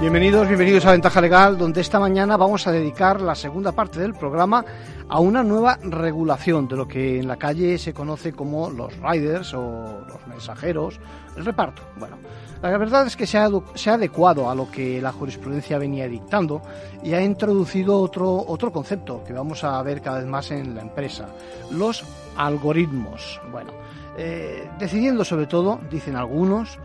Bienvenidos, bienvenidos a Ventaja Legal, donde esta mañana vamos a dedicar la segunda parte del programa a una nueva regulación de lo que en la calle se conoce como los riders o los mensajeros, el reparto. Bueno, la verdad es que se ha, adecuado a lo que la jurisprudencia venía dictando y ha introducido otro, otro concepto que vamos a ver cada vez más en la empresa, los algoritmos. Bueno, eh, decidiendo sobre todo, dicen algunos,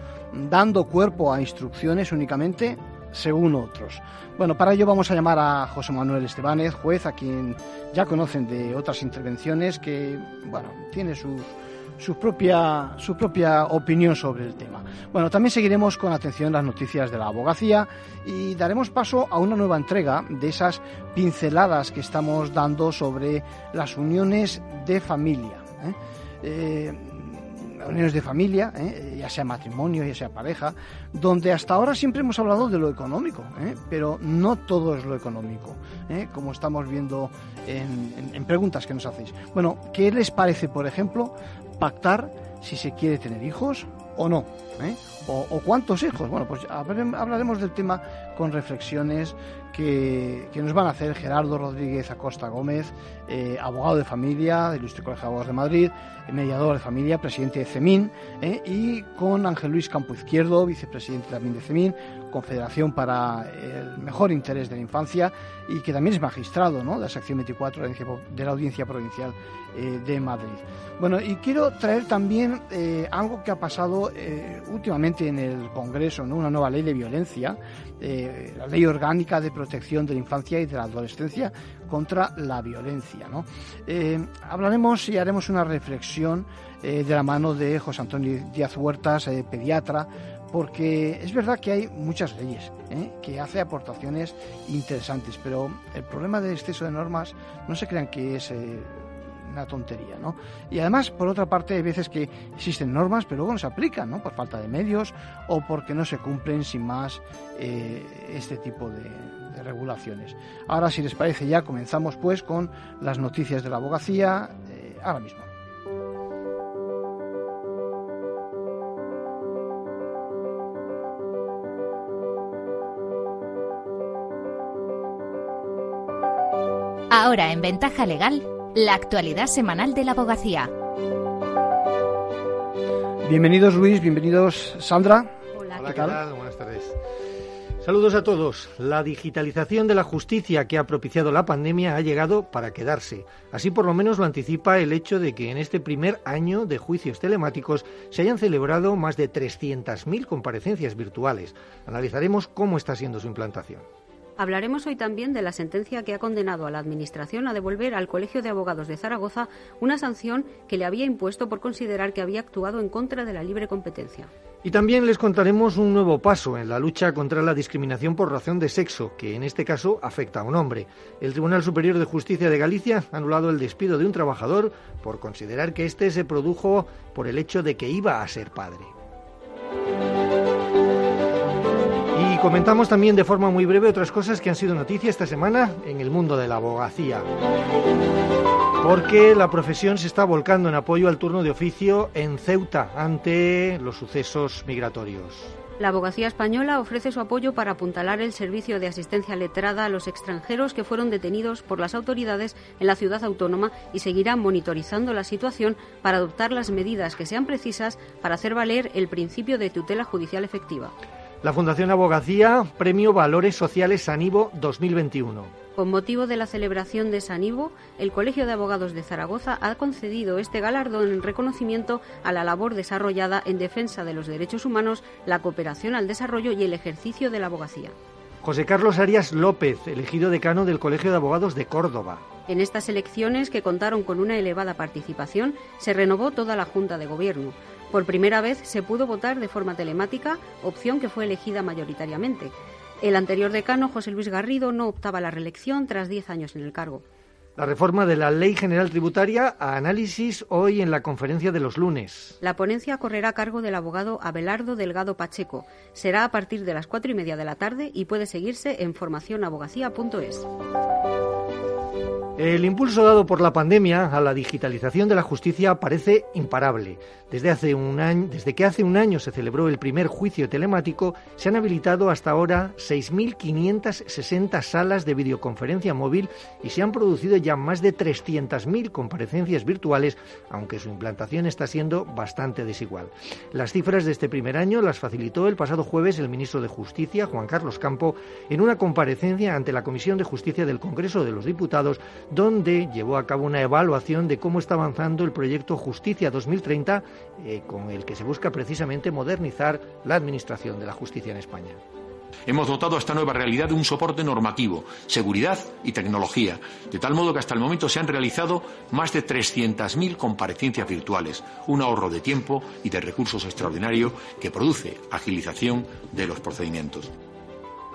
dando cuerpo a instrucciones únicamente según otros. Bueno, para ello vamos a llamar a José Manuel Estebanez, juez, a quien ya conocen de otras intervenciones, que, bueno, tiene su, su, propia, su propia opinión sobre el tema. Bueno, también seguiremos con atención las noticias de la abogacía y daremos paso a una nueva entrega de esas pinceladas que estamos dando sobre las uniones de familia. ¿eh? Eh, uniones de familia, ¿eh? ya sea matrimonio, ya sea pareja, donde hasta ahora siempre hemos hablado de lo económico, ¿eh? pero no todo es lo económico, ¿eh? como estamos viendo en, preguntas que nos hacéis. Bueno, ¿qué les parece, por ejemplo, pactar si se quiere tener hijos o no? O, cuántos hijos? Bueno, pues hablaremos del tema con reflexiones que, nos van a hacer Gerardo Rodríguez Acosta Gómez, eh, abogado de familia del Ilustre Colegio de Abogados de Madrid, mediador de familia, presidente de CEMIN, eh, y con Ángel Luis Campo Izquierdo, vicepresidente también de CEMIN, Confederación para el Mejor Interés de la Infancia, y que también es magistrado ¿no? de la sección 24 de la Audiencia Provincial eh, de Madrid. Bueno, y quiero traer también eh, algo que ha pasado eh, últimamente en el Congreso, ¿no? una nueva ley de violencia, la Ley Orgánica de Protección de la Infancia y de la Adolescencia contra la Violencia. hablaremos y haremos una reflexión de la mano de José Antonio Díaz Huertas, pediatra, porque es verdad que hay muchas leyes ¿eh? que hace aportaciones interesantes, pero el problema del exceso de normas no se crean que es eh, una tontería, ¿no? Y además, por otra parte, hay veces que existen normas, pero luego no se aplican, ¿no? Por falta de medios o porque no se cumplen sin más eh, este tipo de, de regulaciones. Ahora, si les parece, ya comenzamos pues con las noticias de la abogacía, ahora mismo. Ahora en Ventaja Legal, la actualidad semanal de la abogacía. Bienvenidos Luis, bienvenidos Sandra. Hola, ¿qué tal? Buenas tardes. Saludos a todos. La digitalización de la justicia que ha propiciado la pandemia ha llegado para quedarse. Así por lo menos lo anticipa el hecho de que en este primer año de juicios telemáticos se hayan celebrado más de 300.000 comparecencias virtuales. Analizaremos cómo está siendo su implantación. Hablaremos hoy también de la sentencia que ha condenado a la Administración a devolver al Colegio de Abogados de Zaragoza una sanción que le había impuesto por considerar que había actuado en contra de la libre competencia. Y también les contaremos un nuevo paso en la lucha contra la discriminación por razón de sexo, que en este caso afecta a un hombre. El Tribunal Superior de Justicia de Galicia ha anulado el despido de un trabajador por considerar que éste se produjo por el hecho de que iba a ser padre. Comentamos también de forma muy breve otras cosas que han sido noticia esta semana en el mundo de la abogacía. Porque la profesión se está volcando en apoyo al turno de oficio en Ceuta ante los sucesos migratorios. La abogacía española ofrece su apoyo para apuntalar el servicio de asistencia letrada a los extranjeros que fueron detenidos por las autoridades en la ciudad autónoma y seguirá monitorizando la situación para adoptar las medidas que sean precisas para hacer valer el principio de tutela judicial efectiva. La Fundación Abogacía, Premio Valores Sociales Sanivo 2021. Con motivo de la celebración de San Ivo, el Colegio de Abogados de Zaragoza ha concedido este galardón en reconocimiento a la labor desarrollada en defensa de los derechos humanos, la cooperación al desarrollo y el ejercicio de la abogacía. José Carlos Arias López, elegido decano del Colegio de Abogados de Córdoba. En estas elecciones, que contaron con una elevada participación, se renovó toda la Junta de Gobierno. Por primera vez se pudo votar de forma telemática, opción que fue elegida mayoritariamente. El anterior decano, José Luis Garrido, no optaba a la reelección tras 10 años en el cargo. La reforma de la Ley General Tributaria a análisis hoy en la conferencia de los lunes. La ponencia correrá a cargo del abogado Abelardo Delgado Pacheco. Será a partir de las cuatro y media de la tarde y puede seguirse en formacionabogacía.es. El impulso dado por la pandemia a la digitalización de la justicia parece imparable. Desde, hace un año, desde que hace un año se celebró el primer juicio telemático, se han habilitado hasta ahora 6.560 salas de videoconferencia móvil y se han producido ya más de 300.000 comparecencias virtuales, aunque su implantación está siendo bastante desigual. Las cifras de este primer año las facilitó el pasado jueves el ministro de Justicia, Juan Carlos Campo, en una comparecencia ante la Comisión de Justicia del Congreso de los Diputados, donde llevó a cabo una evaluación de cómo está avanzando el proyecto Justicia 2030, eh, con el que se busca precisamente modernizar la administración de la justicia en España. Hemos dotado a esta nueva realidad de un soporte normativo, seguridad y tecnología, de tal modo que hasta el momento se han realizado más de 300.000 comparecencias virtuales, un ahorro de tiempo y de recursos extraordinario que produce agilización de los procedimientos.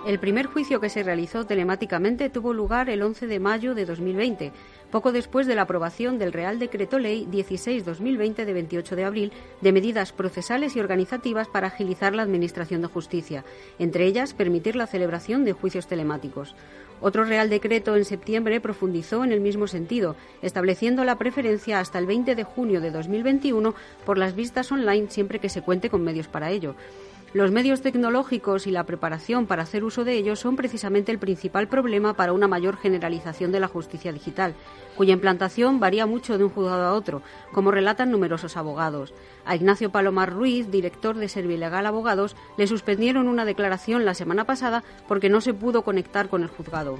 El primer juicio que se realizó telemáticamente tuvo lugar el 11 de mayo de 2020, poco después de la aprobación del Real Decreto Ley 16-2020 de 28 de abril de medidas procesales y organizativas para agilizar la Administración de Justicia, entre ellas permitir la celebración de juicios telemáticos. Otro Real Decreto en septiembre profundizó en el mismo sentido, estableciendo la preferencia hasta el 20 de junio de 2021 por las vistas online siempre que se cuente con medios para ello. Los medios tecnológicos y la preparación para hacer uso de ellos son precisamente el principal problema para una mayor generalización de la justicia digital, cuya implantación varía mucho de un juzgado a otro, como relatan numerosos abogados. A Ignacio Palomar Ruiz, director de Servilegal Abogados, le suspendieron una declaración la semana pasada porque no se pudo conectar con el juzgado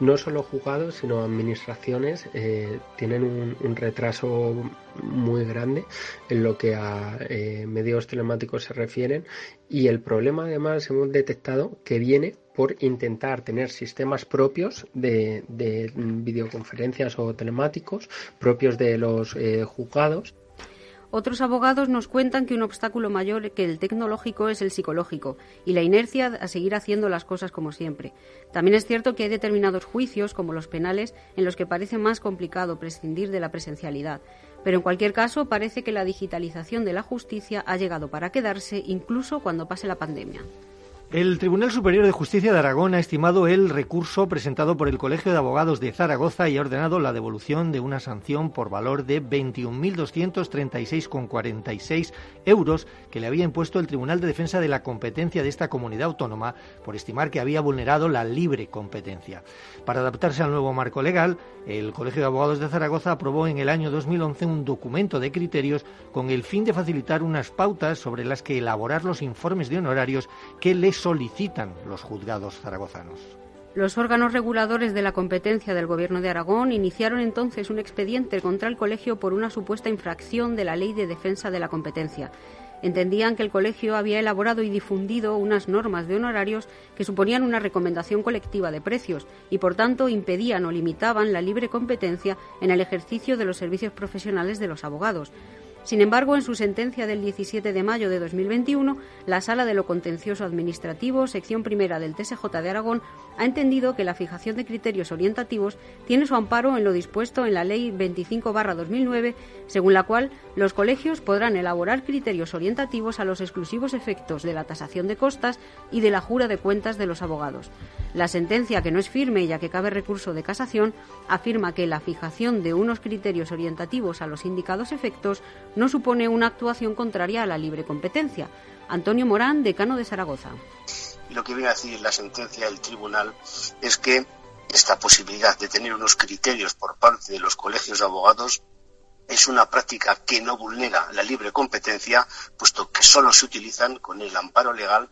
no solo juzgados, sino administraciones eh, tienen un, retraso muy grande en lo que a eh, medios telemáticos se refieren. Y el problema además hemos detectado que viene por intentar tener sistemas propios de, videoconferencias o telemáticos propios de los eh, juzgados otros abogados nos cuentan que un obstáculo mayor que el tecnológico es el psicológico y la inercia a seguir haciendo las cosas como siempre. También es cierto que hay determinados juicios, como los penales, en los que parece más complicado prescindir de la presencialidad. Pero en cualquier caso, parece que la digitalización de la justicia ha llegado para quedarse incluso cuando pase la pandemia. El Tribunal Superior de Justicia de Aragón ha estimado el recurso presentado por el Colegio de Abogados de Zaragoza y ha ordenado la devolución de una sanción por valor de 21.236,46 euros que le había impuesto el Tribunal de Defensa de la Competencia de esta comunidad autónoma por estimar que había vulnerado la libre competencia. Para adaptarse al nuevo marco legal, el Colegio de Abogados de Zaragoza aprobó en el año 2011 un documento de criterios con el fin de facilitar unas pautas sobre las que elaborar los informes de honorarios que les solicitan los juzgados zaragozanos. Los órganos reguladores de la competencia del Gobierno de Aragón iniciaron entonces un expediente contra el colegio por una supuesta infracción de la Ley de Defensa de la Competencia. Entendían que el colegio había elaborado y difundido unas normas de honorarios que suponían una recomendación colectiva de precios y, por tanto, impedían o limitaban la libre competencia en el ejercicio de los servicios profesionales de los abogados. Sin embargo, en su sentencia del 17 de mayo de 2021, la Sala de lo Contencioso Administrativo, sección primera del TSJ de Aragón, ha entendido que la fijación de criterios orientativos tiene su amparo en lo dispuesto en la Ley 25-2009, según la cual los colegios podrán elaborar criterios orientativos a los exclusivos efectos de la tasación de costas y de la jura de cuentas de los abogados. La sentencia, que no es firme ya que cabe recurso de casación, afirma que la fijación de unos criterios orientativos a los indicados efectos no supone una actuación contraria a la libre competencia. Antonio Morán, decano de Zaragoza. lo que viene a decir la sentencia del tribunal es que esta posibilidad de tener unos criterios por parte de los colegios de abogados es una práctica que no vulnera la libre competencia, puesto que solo se utilizan con el amparo legal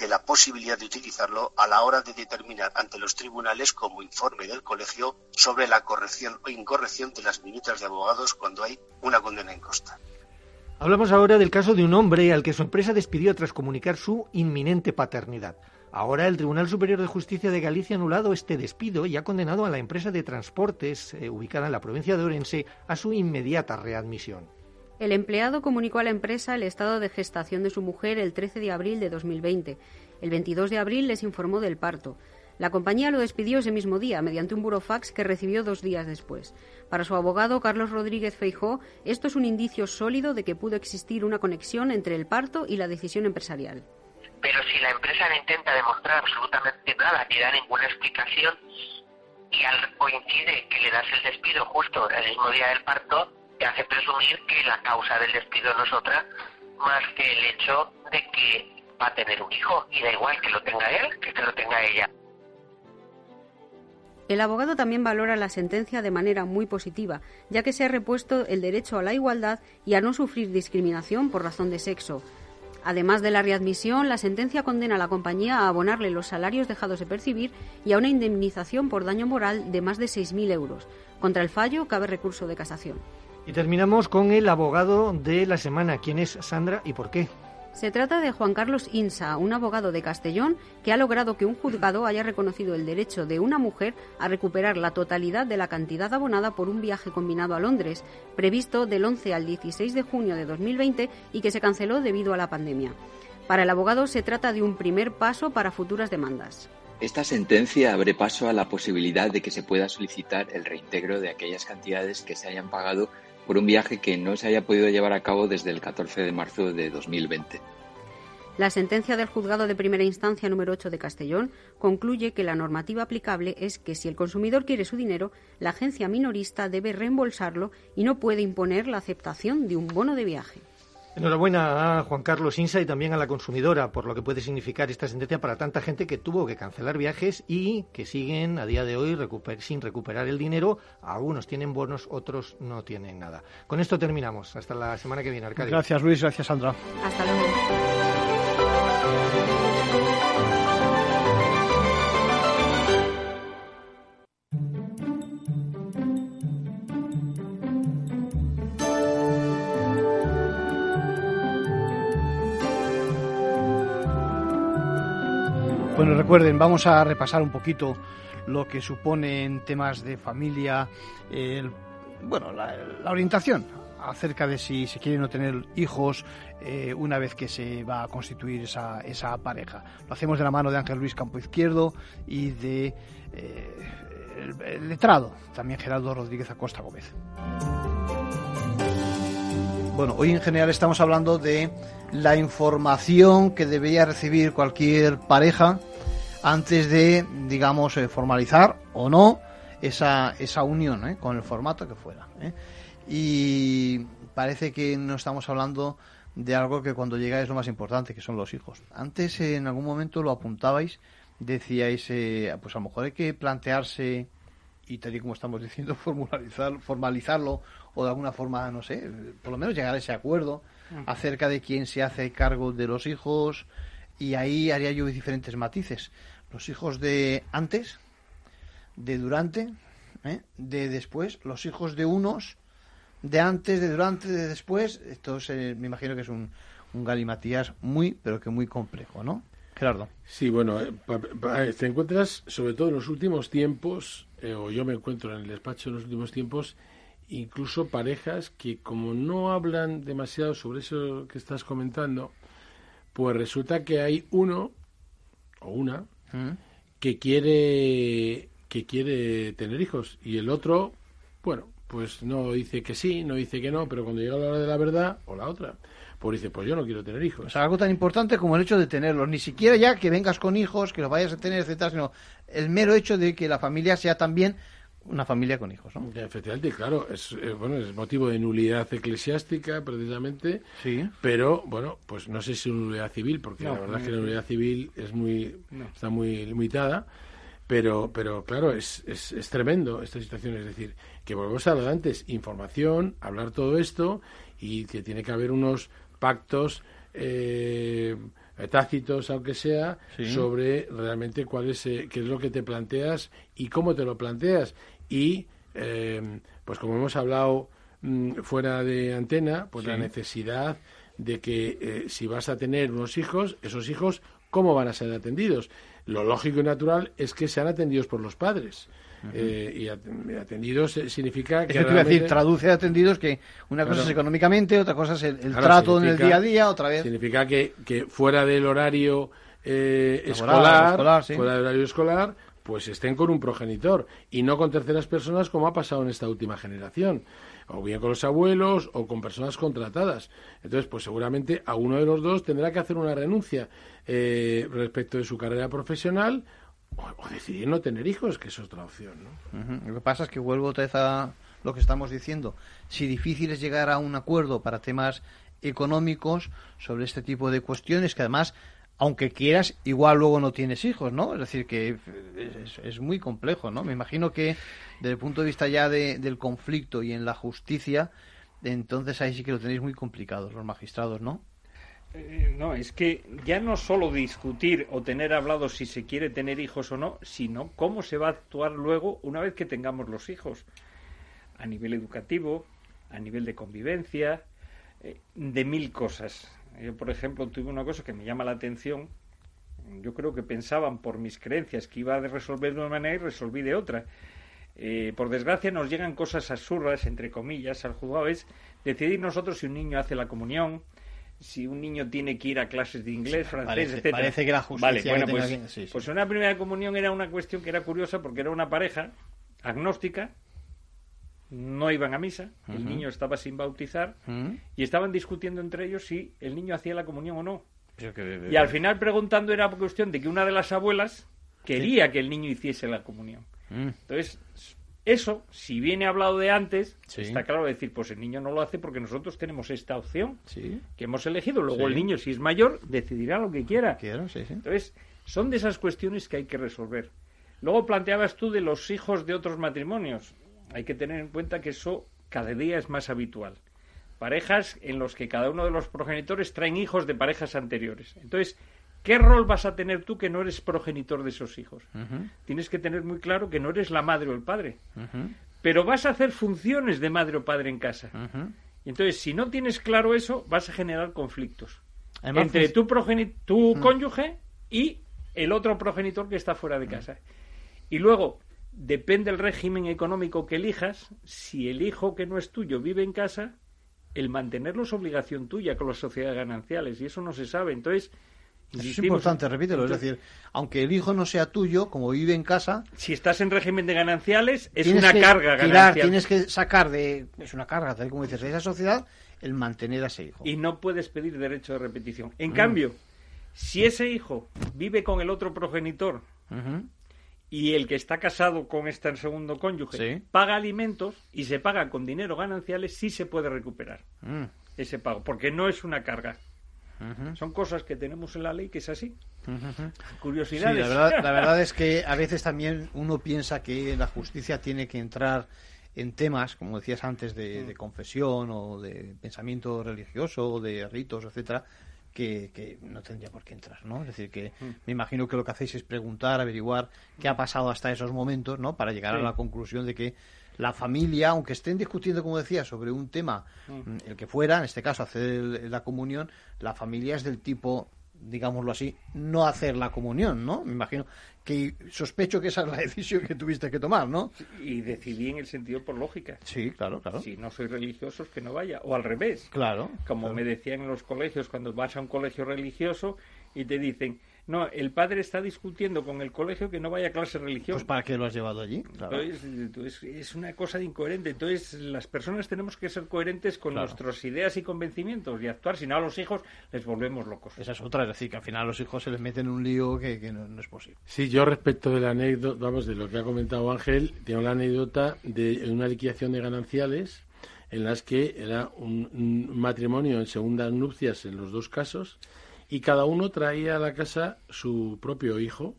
de la posibilidad de utilizarlo a la hora de determinar ante los tribunales como informe del colegio sobre la corrección o incorrección de las minutas de abogados cuando hay una condena en costa. Hablamos ahora del caso de un hombre al que su empresa despidió tras comunicar su inminente paternidad. Ahora el Tribunal Superior de Justicia de Galicia ha anulado este despido y ha condenado a la empresa de transportes eh, ubicada en la provincia de Orense a su inmediata readmisión. El empleado comunicó a la empresa el estado de gestación de su mujer el 13 de abril de 2020. El 22 de abril les informó del parto. La compañía lo despidió ese mismo día mediante un burofax que recibió dos días después. Para su abogado, Carlos Rodríguez Feijó, esto es un indicio sólido de que pudo existir una conexión entre el parto y la decisión empresarial. Pero si la empresa no intenta demostrar absolutamente nada ni da ninguna explicación, y al coincide que le das el despido justo el mismo día del parto, te hace presumir que la causa del despido no es otra más que el hecho de que va a tener un hijo y da igual que lo tenga él que que lo tenga ella. El abogado también valora la sentencia de manera muy positiva, ya que se ha repuesto el derecho a la igualdad y a no sufrir discriminación por razón de sexo. Además de la readmisión, la sentencia condena a la compañía a abonarle los salarios dejados de percibir y a una indemnización por daño moral de más de 6.000 euros. Contra el fallo cabe recurso de casación. Y terminamos con el abogado de la semana. ¿Quién es Sandra y por qué? Se trata de Juan Carlos Insa, un abogado de Castellón que ha logrado que un juzgado haya reconocido el derecho de una mujer a recuperar la totalidad de la cantidad abonada por un viaje combinado a Londres, previsto del 11 al 16 de junio de 2020 y que se canceló debido a la pandemia. Para el abogado se trata de un primer paso para futuras demandas. Esta sentencia abre paso a la posibilidad de que se pueda solicitar el reintegro de aquellas cantidades que se hayan pagado por un viaje que no se haya podido llevar a cabo desde el 14 de marzo de 2020. La sentencia del juzgado de primera instancia número 8 de Castellón concluye que la normativa aplicable es que si el consumidor quiere su dinero, la agencia minorista debe reembolsarlo y no puede imponer la aceptación de un bono de viaje. Enhorabuena a Juan Carlos Insa y también a la consumidora por lo que puede significar esta sentencia para tanta gente que tuvo que cancelar viajes y que siguen a día de hoy sin recuperar el dinero. Algunos tienen bonos, otros no tienen nada. Con esto terminamos. Hasta la semana que viene, Arcadio. Gracias, Luis. Gracias, Sandra. Hasta luego. Bueno, recuerden, vamos a repasar un poquito lo que supone en temas de familia, el, bueno, la, orientación acerca de si se quieren o tener hijos eh, una vez que se va a constituir esa, esa pareja. Lo hacemos de la mano de Ángel Luis Campo Izquierdo y de eh, el, letrado, también Gerardo Rodríguez Acosta Gómez. Bueno, hoy en general estamos hablando de la información que debería recibir cualquier pareja antes de, digamos, eh, formalizar o no esa, esa unión ¿eh? con el formato que fuera. ¿eh? Y parece que no estamos hablando de algo que cuando llega es lo más importante, que son los hijos. Antes en algún momento lo apuntabais, decíais, pues a lo mejor hay que plantearse, y tal y como estamos diciendo, formalizar, formalizarlo o de alguna forma, no sé, por lo menos llegar a ese acuerdo acerca de quién se hace cargo de los hijos, y ahí haría yo diferentes matices. Los hijos de antes, de durante, ¿eh? de después, los hijos de unos, de antes, de durante, de después. Esto me imagino que es un, un galimatías muy, pero que muy complejo, ¿no? Gerardo. Sí, bueno, eh, eh, te encuentras, sobre todo en los últimos tiempos, o yo me encuentro en el despacho en los últimos tiempos, incluso parejas que como no hablan demasiado sobre eso que estás comentando, pues resulta que hay uno o una mm. que quiere que quiere tener hijos y el otro, bueno, pues no dice que sí, no dice que no, pero cuando llega la hora de la verdad o la otra, pues dice, pues yo no quiero tener hijos. O sea, algo tan importante como el hecho de tenerlos, ni siquiera ya que vengas con hijos, que los vayas a tener, etcétera, sino el mero hecho de que la familia sea también una familia con hijos, ¿no? efectivamente, claro, es, eh, bueno, es motivo de nulidad eclesiástica, precisamente, sí. pero, bueno, pues no sé si es una nulidad civil, porque la verdad es que la nulidad civil es muy, está muy limitada, pero, pero claro, es, es, es, tremendo esta situación, es decir, que volvemos a hablar antes, información, hablar todo esto, y que tiene que haber unos pactos eh, tácitos, aunque sea, sobre realmente cuál es, eh, qué es lo que te planteas y cómo te lo planteas. Y, eh, pues como hemos hablado mm, fuera de antena, pues la necesidad de que eh, si vas a tener unos hijos, esos hijos, ¿cómo van a ser atendidos? Lo lógico y natural es que sean atendidos por los padres. Eh, y atendidos significa que. Es decir, traduce atendidos que una cosa es económicamente, otra cosa es el, trato en el día a día, otra vez. Significa que, que fuera del horario eh, escolar, fuera del horario escolar, pues estén con un progenitor y no con terceras personas como ha pasado en esta última generación o bien con los abuelos o con personas contratadas. Entonces, pues seguramente a uno de los dos tendrá que hacer una renuncia eh, respecto de su carrera profesional o, decidir no tener hijos, que es otra opción. ¿no? Lo que pasa es que vuelvo otra vez a lo que estamos diciendo. Si difícil es llegar a un acuerdo para temas económicos sobre este tipo de cuestiones, que además, aunque quieras, igual luego no tienes hijos, ¿no? Es decir, que es, muy complejo, ¿no? Me imagino que desde el punto de vista ya del conflicto y en la justicia, entonces ahí sí que lo tenéis muy complicado, los magistrados, ¿no? Eh, no, es que ya no solo discutir o tener hablado si se quiere tener hijos o no, sino cómo se va a actuar luego una vez que tengamos los hijos. A nivel educativo, a nivel de convivencia, eh, de mil cosas. Yo, por ejemplo, tuve una cosa que me llama la atención. Yo creo que pensaban por mis creencias que iba a resolver de una manera y resolví de otra. Eh, por desgracia nos llegan cosas absurdas, entre comillas, al juzgado. Es decidir nosotros si un niño hace la comunión, si un niño tiene que ir a clases de inglés, francés, etc. Parece que la justicia. Vale, bueno, pues, pues una primera comunión era una cuestión que era curiosa porque era una pareja agnóstica, no iban a misa, el niño estaba sin bautizar y estaban discutiendo entre ellos si el niño hacía la comunión o no. y al final preguntando era cuestión de que una de las abuelas quería que el niño hiciese la comunión. Mm. Entonces, eso, si viene hablado de antes, está claro decir, pues el niño no lo hace porque nosotros tenemos esta opción que hemos elegido. Luego el niño, si es mayor, decidirá lo que quiera. Entonces, son de esas cuestiones que hay que resolver. Luego planteabas tú de los hijos de otros matrimonios. Hay que tener en cuenta que eso cada día es más habitual. Parejas en los que cada uno de los progenitores traen hijos de parejas anteriores. Entonces, ¿Qué rol vas a tener tú que no eres progenitor de esos hijos? Tienes que tener muy claro que no eres la madre o el padre. Pero vas a hacer funciones de madre o padre en casa. Y entonces, si no tienes claro eso, vas a generar conflictos entre tu, tu cónyuge y el otro progenitor que está fuera de casa. Y luego, depende del régimen económico que elijas, si el hijo que no es tuyo vive en casa, el mantenerlo es obligación tuya con las sociedades gananciales, y eso no se sabe. Entonces, es importante, repítelo. es decir, aunque el hijo no sea tuyo, como vive en casa. Si estás en régimen de gananciales, es una carga ganancial. Tienes que sacar de. Es una carga, tal como dices, de esa sociedad, el mantener a ese hijo. Y no puedes pedir derecho de repetición. En mm. cambio, si ese hijo vive con el otro progenitor y el que está casado con este segundo cónyuge paga alimentos y se paga con dinero gananciales, sí se puede recuperar mm. ese pago, porque no es una carga. Son cosas que tenemos en la ley que es así. Curiosidades. la, verdad, es que a veces también uno piensa que la justicia tiene que entrar en temas, como decías antes, de, mm. confesión o de pensamiento religioso o de ritos, etcétera, que, no tendría por qué entrar, ¿no? Es decir, que mm. me imagino que lo que hacéis es preguntar, averiguar qué ha pasado hasta esos momentos, ¿no? Para llegar a la conclusión de que la familia, aunque estén discutiendo, como decía, sobre un tema, mm. el que fuera, en este caso hacer la comunión, la familia es del tipo, digámoslo así, no hacer la comunión, ¿no? Me imagino que sospecho que esa es la decisión que tuviste que tomar, ¿no? Y decidí en el sentido por lógica. Sí, claro, claro. Si no soy religioso, es que no vaya. O al revés. Claro. Como me decían en los colegios, cuando vas a un colegio religioso y te dicen, no, el padre está discutiendo con el colegio que no vaya a clase religión. Pues ¿para qué lo has llevado allí? Entonces, es una cosa incoherente. Entonces, las personas tenemos que ser coherentes con nuestras ideas y convencimientos y actuar, si no a los hijos les volvemos locos. Esa es otra, es decir, que al final a los hijos se les mete en un lío que, no, es posible. Sí, yo respecto de la anécdota, vamos, de lo que ha comentado Ángel, tengo la anécdota de una liquidación de gananciales en las que era un matrimonio en segundas nupcias en los dos casos y cada uno traía a la casa su propio hijo,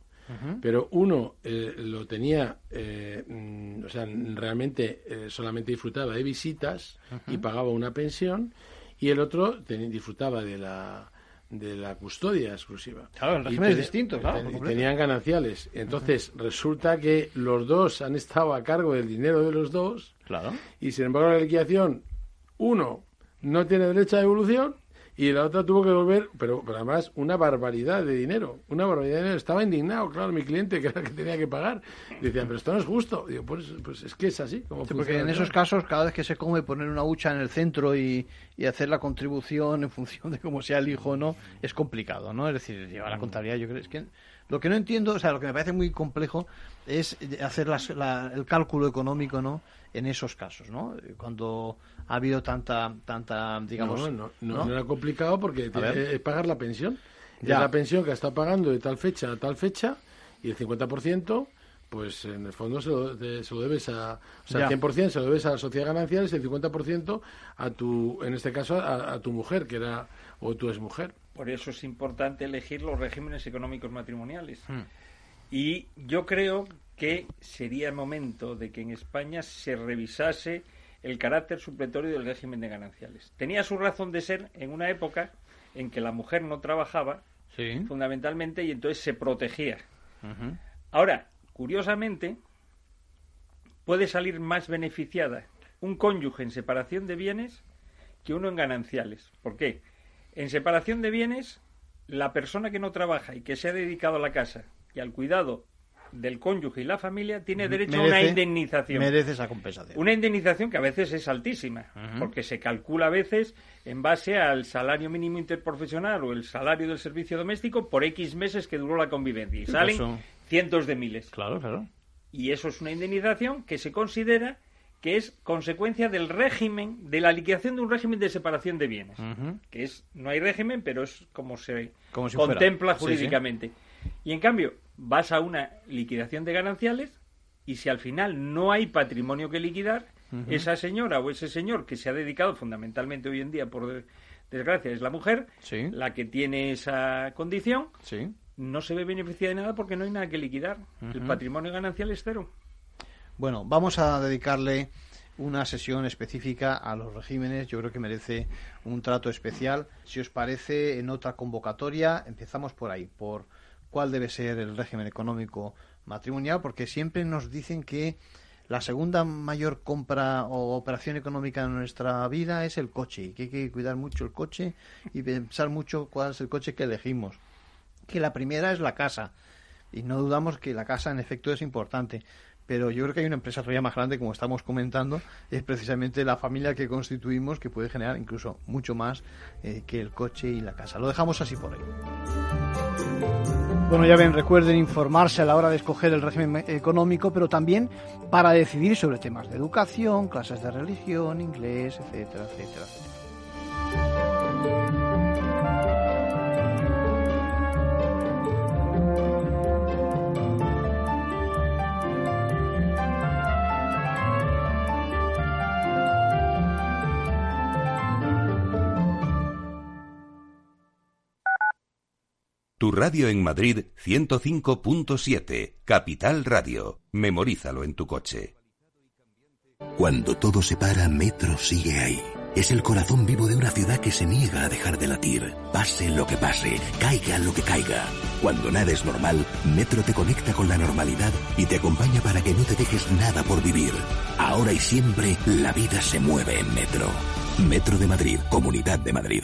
pero uno eh, lo tenía, eh, mm, o sea, realmente eh, solamente disfrutaba de visitas y pagaba una pensión, y el otro disfrutaba de la de la custodia exclusiva. Claro, en regímenes distintos, claro. y tenían gananciales. Entonces, resulta que los dos han estado a cargo del dinero de los dos. Claro. Y sin embargo, la liquidación, uno no tiene derecho a devolución y la otra tuvo que volver, pero, además una barbaridad de dinero, una barbaridad de dinero. Estaba indignado, claro, mi cliente, que era el que tenía que pagar. Decían, pero esto no es justo. Digo, pues, pues es que es así. Como porque en esos casos, cada vez que se come, poner una hucha en el centro y, y, hacer la contribución en función de cómo sea el hijo o no, es complicado, ¿no? Es decir, llevar la mm. contabilidad, yo creo que lo que no entiendo, o sea, lo que me parece muy complejo es hacer el cálculo económico, ¿no? En esos casos, ¿no? Cuando ha habido tanta, tanta, digamos... No, no, no, era complicado porque es pagar la pensión. Ya. la pensión que está pagando de tal fecha a tal fecha y el 50% pues en el fondo se lo, se lo debes a, o sea, el 100% se lo debes a la sociedad gananciales y el 50% a tu, en este caso, a, tu mujer, que era, o tu exmujer. Por eso es importante elegir los regímenes económicos matrimoniales. Hmm. Y yo creo que sería el momento de que en España se revisase el carácter supletorio del régimen de gananciales. Tenía su razón de ser en una época en que la mujer no trabajaba, fundamentalmente, y entonces se protegía. Ahora, Curiosamente, puede salir más beneficiada un cónyuge en separación de bienes que uno en gananciales. ¿Por qué? En separación de bienes, la persona que no trabaja y que se ha dedicado a la casa y al cuidado del cónyuge y la familia tiene derecho a una indemnización. Merece esa compensación. Una indemnización que a veces es altísima, porque se calcula a veces en base al salario mínimo interprofesional o el salario del servicio doméstico por X meses que duró la convivencia. Y salen cientos de miles. Claro, claro. Y eso es una indemnización que se considera que es consecuencia del régimen, de la liquidación de un régimen de separación de bienes. Que es, no hay régimen, pero es como se contempla jurídicamente. Y en cambio, vas a una liquidación de gananciales y si al final no hay patrimonio que liquidar, esa señora o ese señor que se ha dedicado fundamentalmente hoy en día, por desgracia, es la mujer, la que tiene esa condición, no se ve beneficiada de nada porque no hay nada que liquidar. El patrimonio ganancial es cero. Bueno, vamos a dedicarle una sesión específica a los regímenes. Yo creo que merece un trato especial. Si os parece, en otra convocatoria empezamos por ahí, por cuál debe ser el régimen económico matrimonial, porque siempre nos dicen que la segunda mayor compra o operación económica en nuestra vida es el coche, y que hay que cuidar mucho el coche y pensar mucho cuál es el coche que elegimos. Que la primera es la casa, y no dudamos que la casa en efecto es importante, pero yo creo que hay una empresa todavía más grande, como estamos comentando, es precisamente la familia que constituimos, que puede generar incluso mucho más eh, que el coche y la casa. Lo dejamos así por ahí. Bueno, ya ven, recuerden informarse a la hora de escoger el régimen económico, pero también para decidir sobre temas de educación, clases de religión, inglés, etcétera, etcétera, etcétera. Radio en Madrid 105.7, Capital Radio. Memorízalo en tu coche. Cuando todo se para, Metro sigue ahí. Es el corazón vivo de una ciudad que se niega a dejar de latir. Pase lo que pase, caiga lo que caiga. Cuando nada es normal, Metro te conecta con la normalidad y te acompaña para que no te dejes nada por vivir. Ahora y siempre, la vida se mueve en Metro. Metro de Madrid, Comunidad de Madrid.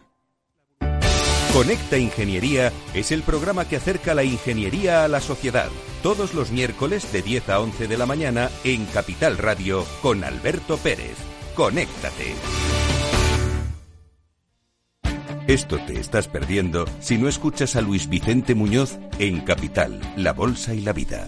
Conecta Ingeniería es el programa que acerca la ingeniería a la sociedad. Todos los miércoles de 10 a 11 de la mañana en Capital Radio con Alberto Pérez. Conéctate. Esto te estás perdiendo si no escuchas a Luis Vicente Muñoz en Capital, La Bolsa y la Vida.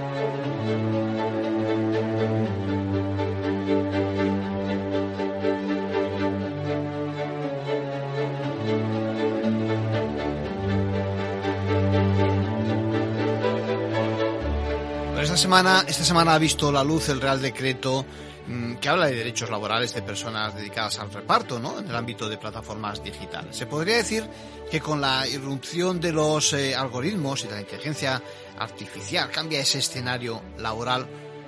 Esta semana, esta semana ha visto la luz el Real Decreto mm, que habla de derechos laborales de personas dedicadas al reparto, ¿no? En el ámbito de plataformas digitales. Se podría decir que con la irrupción de los eh, algoritmos y de la inteligencia artificial cambia ese escenario laboral,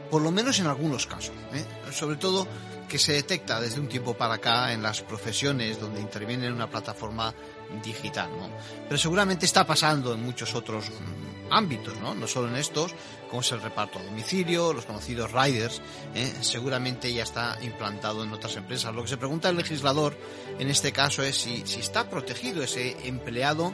por lo menos en algunos casos. ¿eh? Sobre todo que se detecta desde un tiempo para acá en las profesiones donde interviene una plataforma digital, ¿no? Pero seguramente está pasando en muchos otros mm, ámbitos, ¿no? No solo en estos, como es el reparto a domicilio, los conocidos riders, ¿eh? seguramente ya está implantado en otras empresas. Lo que se pregunta el legislador en este caso es si, si está protegido ese empleado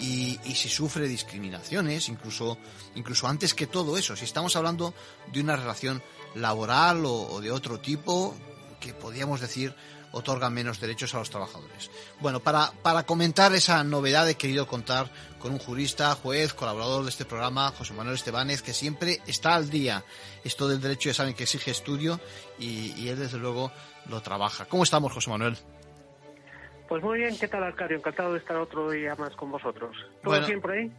y, si sufre discriminaciones, incluso, incluso antes que todo eso, si estamos hablando de una relación laboral o, o de otro tipo, que podríamos decir otorga menos derechos a los trabajadores. Bueno, para, para comentar esa novedad he querido contar con un jurista, juez, colaborador de este programa, José Manuel Estebanez, que siempre está al día. Esto del derecho ya saben que exige estudio y, y él desde luego lo trabaja. ¿Cómo estamos, José Manuel? Pues muy bien, ¿qué tal Arcadio? Encantado de estar otro día más con vosotros. ¿Todo Bueno, por ahí?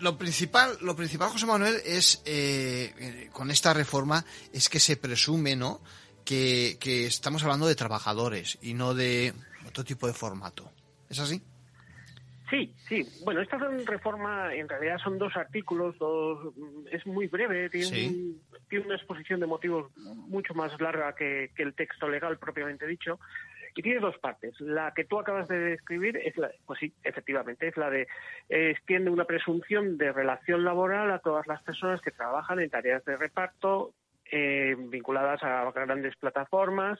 Lo principal, lo principal, José Manuel, es eh, eh, con esta reforma es que se presume, ¿no? Que, que estamos hablando de trabajadores y no de otro tipo de formato. ¿Es así? Sí, sí. Bueno, esta reforma en realidad son dos artículos, dos, es muy breve, tiene, Sí. tiene una exposición de motivos mucho más larga que, que el texto legal propiamente dicho. Y tiene dos partes. La que tú acabas de describir es la, pues sí, efectivamente, es la de eh, extiende una presunción de relación laboral a todas las personas que trabajan en tareas de reparto eh, vinculadas a grandes plataformas,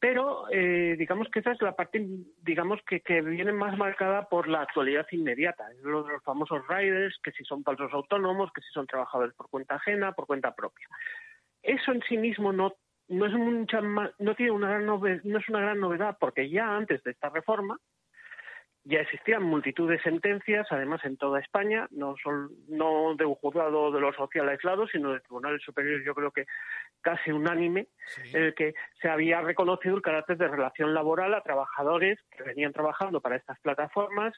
pero eh, digamos que esa es la parte digamos que, que viene más marcada por la actualidad inmediata. Los famosos riders que si son falsos autónomos que si son trabajadores por cuenta ajena por cuenta propia. Eso en sí mismo no no es mucha no tiene una gran nove- no es una gran novedad porque ya antes de esta reforma ya existían multitud de sentencias, además en toda España, no, sol- no de un juzgado de lo social aislado, sino de tribunales superiores, yo creo que casi unánime, en el que se había reconocido el carácter de relación laboral a trabajadores que venían trabajando para estas plataformas,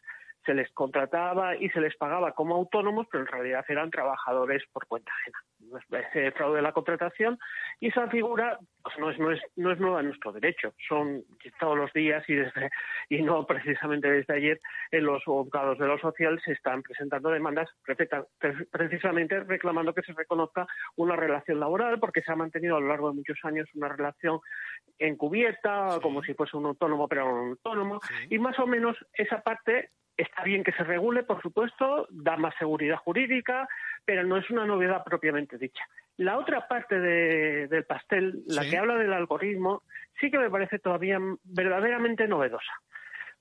se les contrataba y se les pagaba como autónomos, pero en realidad eran trabajadores por cuenta ajena. Ese fraude de la contratación y esa figura pues, no, es, no, es, no es nueva en nuestro derecho. Son todos los días y, desde, y no precisamente desde ayer en los juzgados de lo social se están presentando demandas precisamente reclamando que se reconozca una relación laboral porque se ha mantenido a lo largo de muchos años una relación encubierta, como si fuese un autónomo pero no un autónomo, y más o menos esa parte está bien que se regule, por supuesto, da más seguridad jurídica, pero no es una novedad propiamente dicha. La otra parte de- del pastel, la Sí. que habla del algoritmo, sí que me parece todavía verdaderamente novedosa,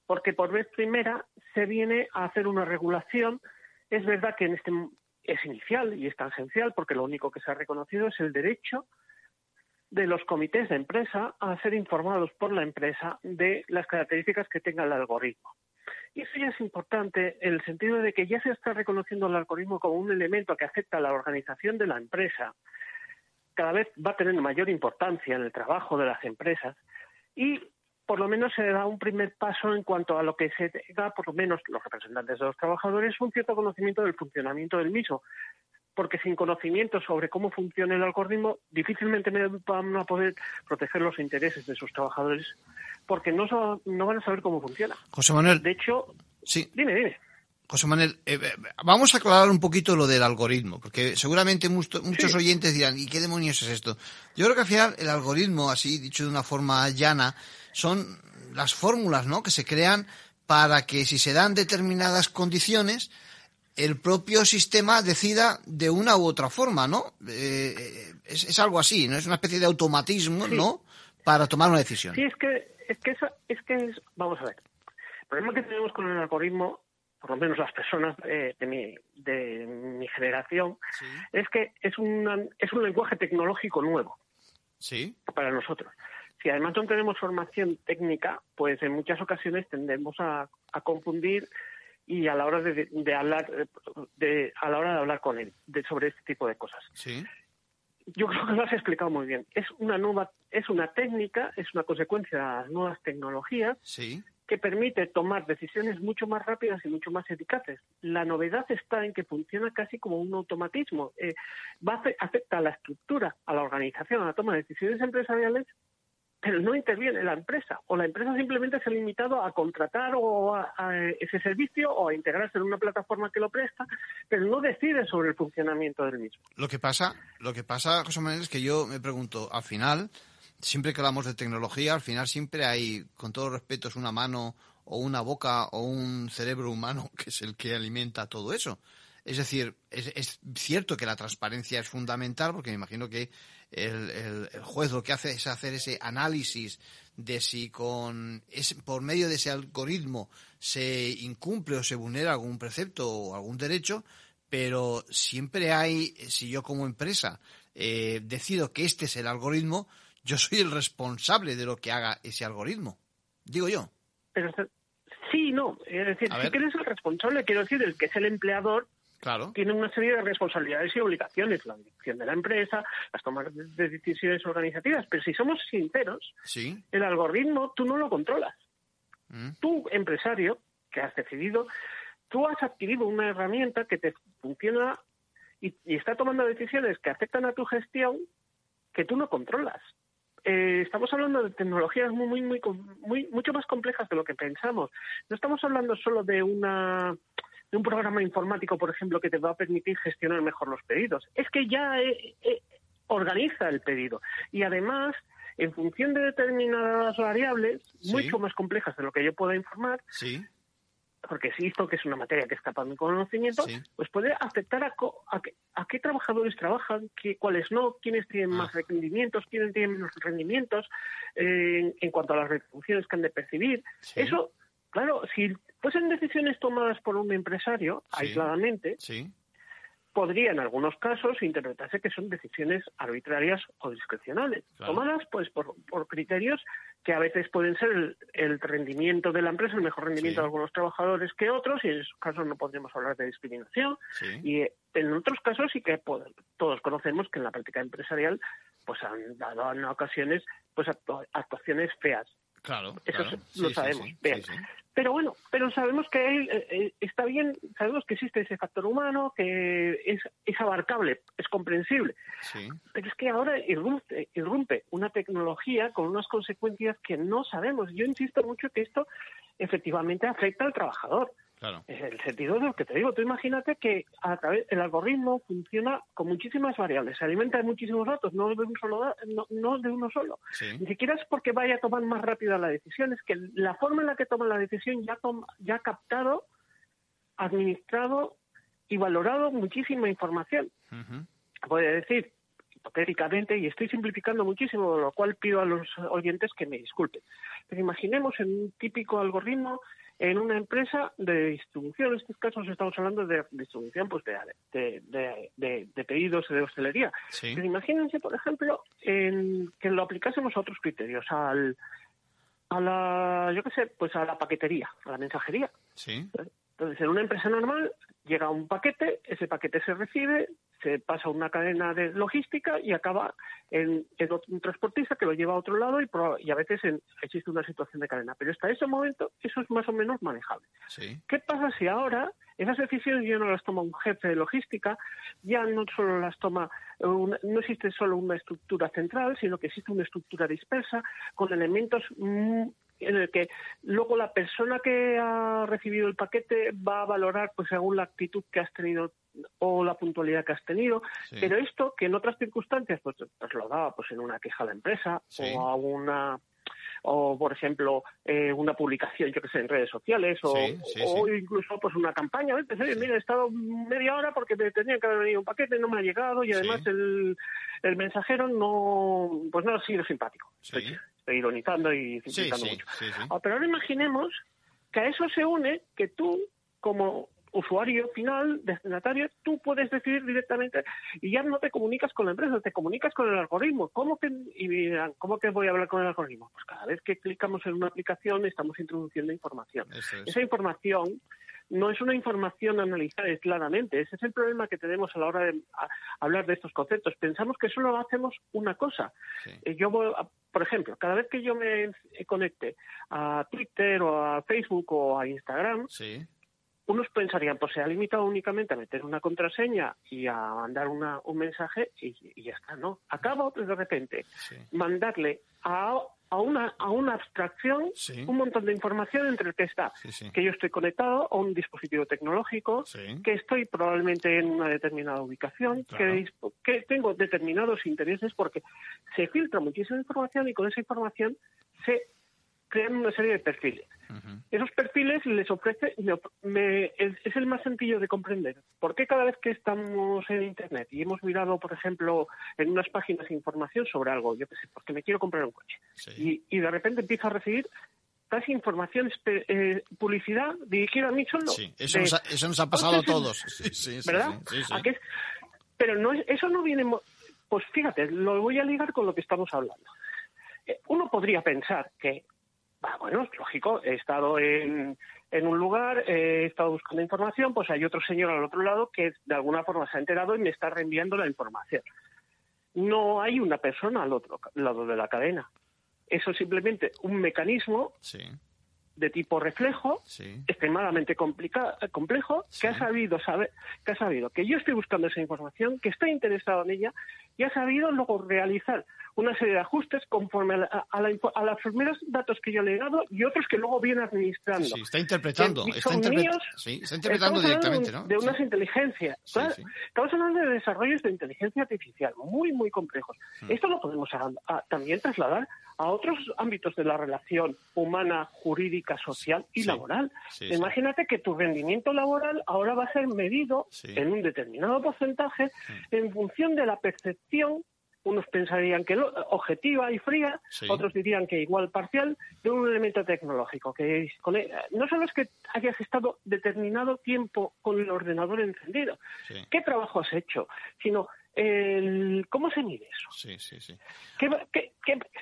porque por vez primera se viene a hacer una regulación. Es verdad que en este es inicial y es tangencial, porque lo único que se ha reconocido es el derecho de los comités de empresa a ser informados por la empresa de las características que tenga el algoritmo. Y eso ya es importante en el sentido de que ya se está reconociendo el algoritmo como un elemento que afecta a la organización de la empresa. Cada vez va a tener mayor importancia en el trabajo de las empresas y por lo menos se da un primer paso en cuanto a lo que se tenga, por lo menos los representantes de los trabajadores, un cierto conocimiento del funcionamiento del mismo. Porque sin conocimiento sobre cómo funciona el algoritmo, difícilmente van a poder proteger los intereses de sus trabajadores, porque no, so- no van a saber cómo funciona. José Manuel. De hecho, sí. dime, dime. José Manuel, eh, eh, vamos a aclarar un poquito lo del algoritmo, porque seguramente mucho- muchos oyentes dirán, ¿y qué demonios es esto? Yo creo que al final el algoritmo, así dicho de una forma llana, son las fórmulas ¿no? que se crean para que si se dan determinadas condiciones, el propio sistema decida de una u otra forma, ¿no? Eh, eh, es, es algo así, ¿no? Es una especie de automatismo, Sí. ¿no? Para tomar una decisión. Sí, es que es que esa- es que es, vamos a ver. El problema que tenemos con el algoritmo, por lo menos las personas eh, de, mi, de mi generación, es que es, una, es un lenguaje tecnológico nuevo Sí. para nosotros. Si además no tenemos formación técnica, pues en muchas ocasiones tendemos a, a confundir y a la hora de, hablar de, a la hora de hablar con él de, sobre este tipo de cosas. Sí. Yo creo que lo has explicado muy bien. Es una nueva, es una técnica, es una consecuencia de las nuevas tecnologías Sí. que permite tomar decisiones mucho más rápidas y mucho más eficaces. La novedad está en que funciona casi como un automatismo. Eh, va a, afecta a la estructura, a la organización, a la toma de decisiones empresariales pero no interviene la empresa o la empresa simplemente se ha limitado a contratar o a, ese servicio o a integrarse en una plataforma que lo presta, pero no decide sobre el funcionamiento del mismo. Lo que pasa, lo que pasa, José Manuel, es que yo me pregunto, al final, siempre que hablamos de tecnología, al final siempre hay, con todo respeto, es una mano o una boca o un cerebro humano que es el que alimenta todo eso. Es decir, es, es, cierto que la transparencia es fundamental, porque me imagino que el, el, el, juez lo que hace es hacer ese análisis de si con es, por medio de ese algoritmo se incumple o se vulnera algún precepto o algún derecho, pero siempre hay, si yo como empresa eh, decido que este es el algoritmo, yo soy el responsable de lo que haga ese algoritmo. Digo yo. Pero sí, no. Es decir, si eres el responsable, quiero decir, el que es el empleador, Claro. tiene una serie de responsabilidades y obligaciones, la dirección de la empresa, las tomas de decisiones organizativas. Pero si somos sinceros, sí. el algoritmo tú no lo controlas. Mm. Tú, empresario, que has decidido, tú has adquirido una herramienta que te funciona y, y está tomando decisiones que afectan a tu gestión que tú no controlas. Eh, estamos hablando de tecnologías muy, muy, muy, muy, mucho más complejas de lo que pensamos. No estamos hablando solo de una de un programa informático, por ejemplo, que te va a permitir gestionar mejor los pedidos. Es que ya eh, eh, organiza el pedido. Y además, en función de determinadas variables, Sí. mucho más complejas de lo que yo pueda informar, Sí. porque si esto que es una materia que escapa de mi conocimiento, pues puede afectar a, co- a, qué, a qué trabajadores trabajan, qué, cuáles no, quiénes tienen más rendimientos, quiénes tienen menos rendimientos, eh, en, cuanto a las retribuciones que han de percibir. Eso, claro, si fuesen decisiones tomadas por un empresario Sí. aisladamente, Sí. podría en algunos casos interpretarse que son decisiones arbitrarias o discrecionales, Claro. tomadas pues por, por criterios que a veces pueden ser el, el rendimiento de la empresa, el mejor rendimiento Sí. de algunos trabajadores que otros, y en esos casos no podríamos hablar de discriminación. Y eh, en otros casos sí que pues, todos conocemos que en la práctica empresarial pues han dado en ocasiones pues actua- actuaciones feas. Claro. Eso claro. lo sí, sabemos. sí, Bien. Pero bueno, pero sabemos que hay, eh, eh, está bien, sabemos que existe ese factor humano, que es, es abarcable, es comprensible. Sí. Pero es que ahora irrumpe, irrumpe una tecnología con unas consecuencias que no sabemos. Yo insisto mucho que esto efectivamente afecta al trabajador. Claro. En el sentido de lo que te digo, tú imagínate que a través el algoritmo funciona con muchísimas variables, se alimenta de muchísimos datos, no de un solo no, no de uno solo. Sí. Ni siquiera es porque vaya a tomar más rápida la decisión, es que la forma en la que toma la decisión ya, toma- ya ha captado, administrado y valorado muchísima información. Ujú. Puede decir, hipotéticamente, y estoy simplificando muchísimo, lo cual pido a los oyentes que me disculpen. Pero imaginemos en un típico algoritmo en una empresa de distribución, en estos casos estamos hablando de distribución pues de, de, de- de- de pedidos de hostelería. Sí. Pero imagínense, por ejemplo, en que lo aplicásemos a otros criterios, al, a la, yo qué sé, pues a la paquetería, a la mensajería. Sí. Entonces, en una empresa normal llega un paquete, ese paquete se recibe, se pasa una cadena de logística y acaba en, en otro- un transportista que lo lleva a otro lado y, y a veces en- existe una situación de cadena. Pero hasta ese momento eso es más o menos manejable. Sí. ¿Qué pasa si ahora esas decisiones ya no las toma un jefe de logística, ya no solo las toma, una- no existe solo una estructura central, sino que existe una estructura dispersa con elementos mm, en el que luego la persona que ha recibido el paquete va a valorar pues según la actitud que has tenido o la puntualidad que has tenido, Sí. pero esto que en otras circunstancias pues trasladaba pues en una queja a la empresa Sí. o a una o por ejemplo eh, una publicación yo que sé en redes sociales o, Sí, sí, o sí. incluso pues una campaña ¿ves? Oye, mira he estado media hora porque me tenía que haber venido un paquete no me ha llegado y además el, el mensajero no pues no ha sido simpático Sí. Estoy ironizando y simplificando sí, mucho sí, sí. Ah, pero ahora imaginemos que a eso se une que tú, como usuario final, destinatario, tú puedes decidir directamente y ya no te comunicas con la empresa, te comunicas con el algoritmo. ¿Cómo que, y dirán, ¿cómo que voy a hablar con el algoritmo? Pues cada vez que clicamos en una aplicación estamos introduciendo información. Es. Esa información no es una información analizada aisladamente. Ese es el problema que tenemos a la hora de hablar de estos conceptos. Pensamos que solo hacemos una cosa. Eh, yo por ejemplo, cada vez que yo me conecte a Twitter o a Facebook o a Instagram, unos pensarían, pues se ha limitado únicamente a meter una contraseña y a mandar una, un mensaje y, ya está, ¿no? Acabo de repente mandarle a, a, una, a una abstracción un montón de información entre el que está, que yo estoy conectado a un dispositivo tecnológico, que estoy probablemente en una determinada ubicación, que, que tengo determinados intereses porque se filtra muchísima información y con esa información se crean una serie de perfiles. Esos perfiles les ofrece, es, el más sencillo de comprender. ¿Por qué cada vez que estamos en Internet y hemos mirado, por ejemplo, en unas páginas información sobre algo, yo qué sé, porque me quiero comprar un coche, y, de repente empiezo a recibir casi información, eh, publicidad dirigida a mí solo? Sí, eso, nos, ha, pasado a todos. Sí, ¿Verdad? pero no eso no viene... Pues fíjate, lo voy a ligar con lo que estamos hablando. Eh, uno podría pensar que Ah, bueno, es lógico, he estado en, un lugar, he estado buscando información, pues hay otro señor al otro lado que de alguna forma se ha enterado y me está reenviando la información. No hay una persona al otro lado de la cadena. Eso es simplemente un mecanismo de tipo reflejo, extremadamente complejo, que ha sabido saber, que ha sabido que yo estoy buscando esa información, que estoy interesado en ella y ha sabido luego realizar una serie de ajustes conforme a, los primeros datos que yo le he dado y otros que luego viene administrando. Sí, está interpretando. Está, interpretando directamente, ¿no? De unas inteligencias. Estamos hablando de desarrollos de inteligencia artificial muy, muy complejos. Hmm. Esto lo podemos también trasladar a otros ámbitos de la relación humana, jurídica, social y laboral. Imagínate que tu rendimiento laboral ahora va a ser medido en un determinado porcentaje hmm. en función de la percepción. Unos pensarían que objetiva y fría, otros dirían que igual parcial, de un elemento tecnológico. que e, No solo es que hayas estado determinado tiempo con el ordenador encendido, qué trabajo has hecho, sino el, cómo se mide eso. Sí, sí, sí.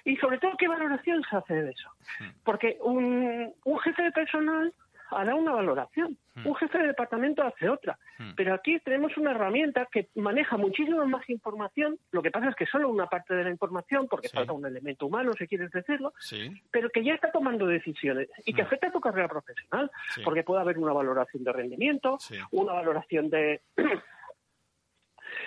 y sobre todo, ¿qué valoración se hace de eso? Hmm. Porque un, un jefe de personal hará una valoración. Hmm. Un jefe de departamento hace otra. Hmm. Pero aquí tenemos una herramienta que maneja muchísima más información. Lo que pasa es que solo una parte de la información, porque falta un elemento humano, si quieres decirlo, pero que ya está tomando decisiones y que hmm. afecta a tu carrera profesional, porque puede haber una valoración de rendimiento, una valoración de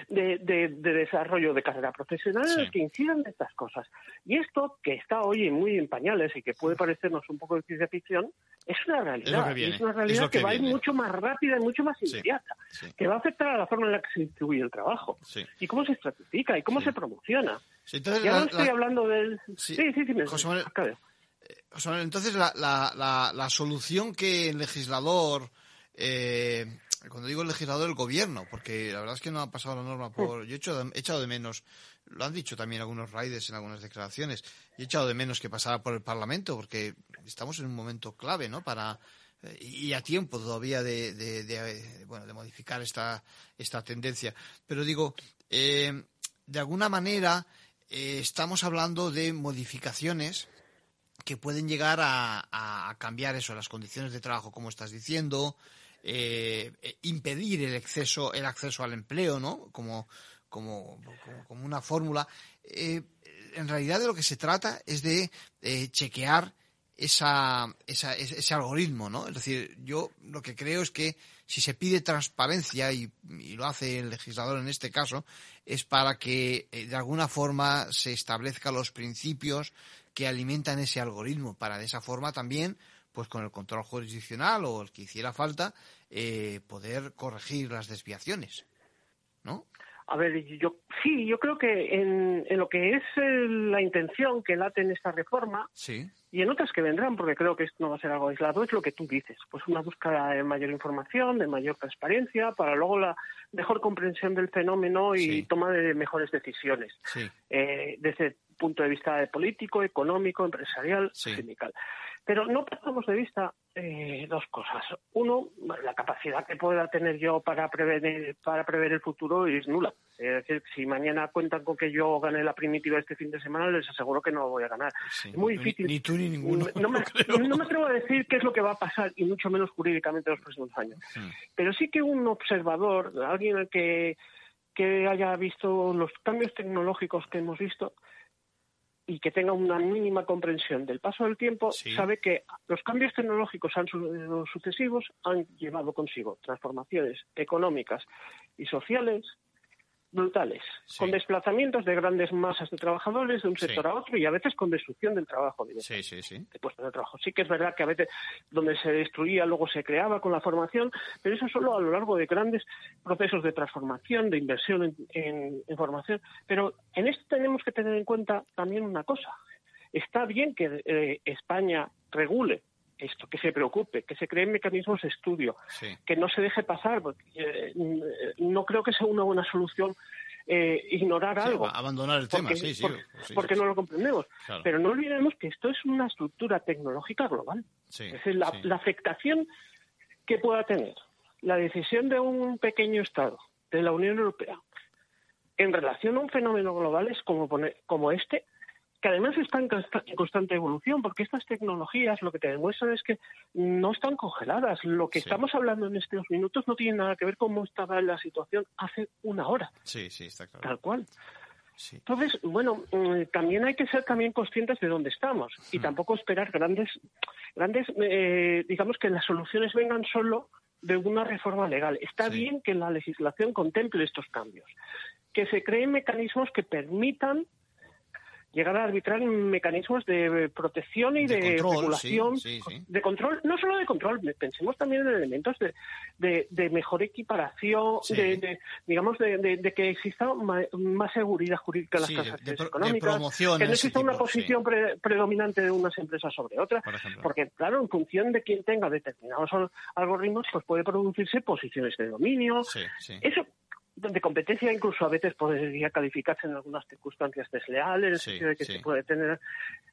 de, de, desarrollo de carrera profesional que incidan en estas cosas. Y esto, que está hoy muy en pañales y que puede parecernos un poco de ciencia ficción, es una realidad. Es, una realidad que, va a ir mucho más rápida y mucho más inmediata, que va a afectar a la forma en la que se distribuye el trabajo y cómo se estratifica y cómo se promociona. ya no estoy hablando del... Sí, sí, sí, José Manuel, eh, entonces la, la, la, solución que el legislador... Eh, cuando digo el legislador, el gobierno, porque la verdad es que no ha pasado la norma por... Yo he, echado de menos, lo han dicho también algunos raiders en algunas declaraciones, he echado de menos que pasara por el Parlamento, porque estamos en un momento clave, ¿no? Para y a tiempo todavía de, de, bueno, de modificar esta, esta tendencia. Pero digo, eh, de alguna manera eh, estamos hablando de modificaciones que pueden llegar a, cambiar eso, las condiciones de trabajo, como estás diciendo, eh, impedir el acceso, el acceso al empleo, ¿no? Como, como, como, una fórmula. Eh, en realidad de lo que se trata es de eh, chequear esa, ese algoritmo, ¿no? Es decir, yo lo que creo es que si se pide transparencia, y, y lo hace el legislador en este caso, es para que de alguna forma se establezcan los principios que alimentan ese algoritmo, para de esa forma también pues con el control jurisdiccional o el que hiciera falta, eh, poder corregir las desviaciones, ¿no? A ver, yo sí, yo creo que en, lo que es la intención que late en esta reforma sí. y en otras que vendrán, porque creo que esto no va a ser algo aislado, es lo que tú dices, pues una búsqueda de mayor información, de mayor transparencia, para luego la mejor comprensión del fenómeno y toma de mejores decisiones. Sí. Eh, desde punto de vista político, económico, empresarial, sindical. Pero no perdamos de vista eh, dos cosas. Uno, la capacidad que pueda tener yo para prever, para prever el futuro es nula. Es decir, si mañana cuentan con que yo gane la primitiva este fin de semana, les aseguro que no voy a ganar. es muy difícil. Ni, tú ni ninguno. No me, no me, atrevo a decir qué es lo que va a pasar, y mucho menos jurídicamente en los próximos años. Pero sí que un observador, alguien que, que haya visto los cambios tecnológicos que hemos visto, y que tenga una mínima comprensión del paso del tiempo, sabe que los cambios tecnológicos han, sucesivos han llevado consigo transformaciones económicas y sociales brutales, con desplazamientos de grandes masas de trabajadores de un sector a otro y a veces con destrucción del trabajo sí, sí, sí. de puestos de trabajo. Sí que es verdad que a veces donde se destruía luego se creaba con la formación, pero eso solo a lo largo de grandes procesos de transformación, de inversión en, formación. Pero en esto tenemos que tener en cuenta también una cosa. Está bien que eh, España regule esto, que se preocupe, que se creen mecanismos de estudio, que no se deje pasar, porque eh, no creo que sea una buena solución eh, ignorar algo. Abandonar el tema, sí, sí. Porque, no lo comprendemos. Pero no olvidemos que esto es una estructura tecnológica global. es decir, la, afectación que pueda tener la decisión de un pequeño Estado, de la Unión Europea, en relación a un fenómeno global es como, como este, que además están en constante evolución, porque estas tecnologías lo que te demuestran es que no están congeladas. Lo que estamos hablando en estos minutos no tiene nada que ver con cómo estaba la situación hace una hora. Sí, sí, está claro. Tal cual. Entonces, bueno, mm, también hay que ser también conscientes de dónde estamos y hmm. tampoco esperar grandes, grandes, eh, digamos que las soluciones vengan solo de una reforma legal. Está bien que la legislación contemple estos cambios, que se creen mecanismos que permitan llegar a arbitrar mecanismos de protección y de, regulación, de control, no solo de control, pensemos también en elementos de, de, mejor equiparación, de, digamos, de, que exista más, seguridad jurídica en las transacciones económicas, que no exista una posición predominante de unas empresas sobre otras, porque claro, en función de quién tenga determinados algoritmos, pues puede producirse posiciones de dominio. Eso de competencia incluso a veces podría calificarse en algunas circunstancias desleales, en el sentido de que se puede tener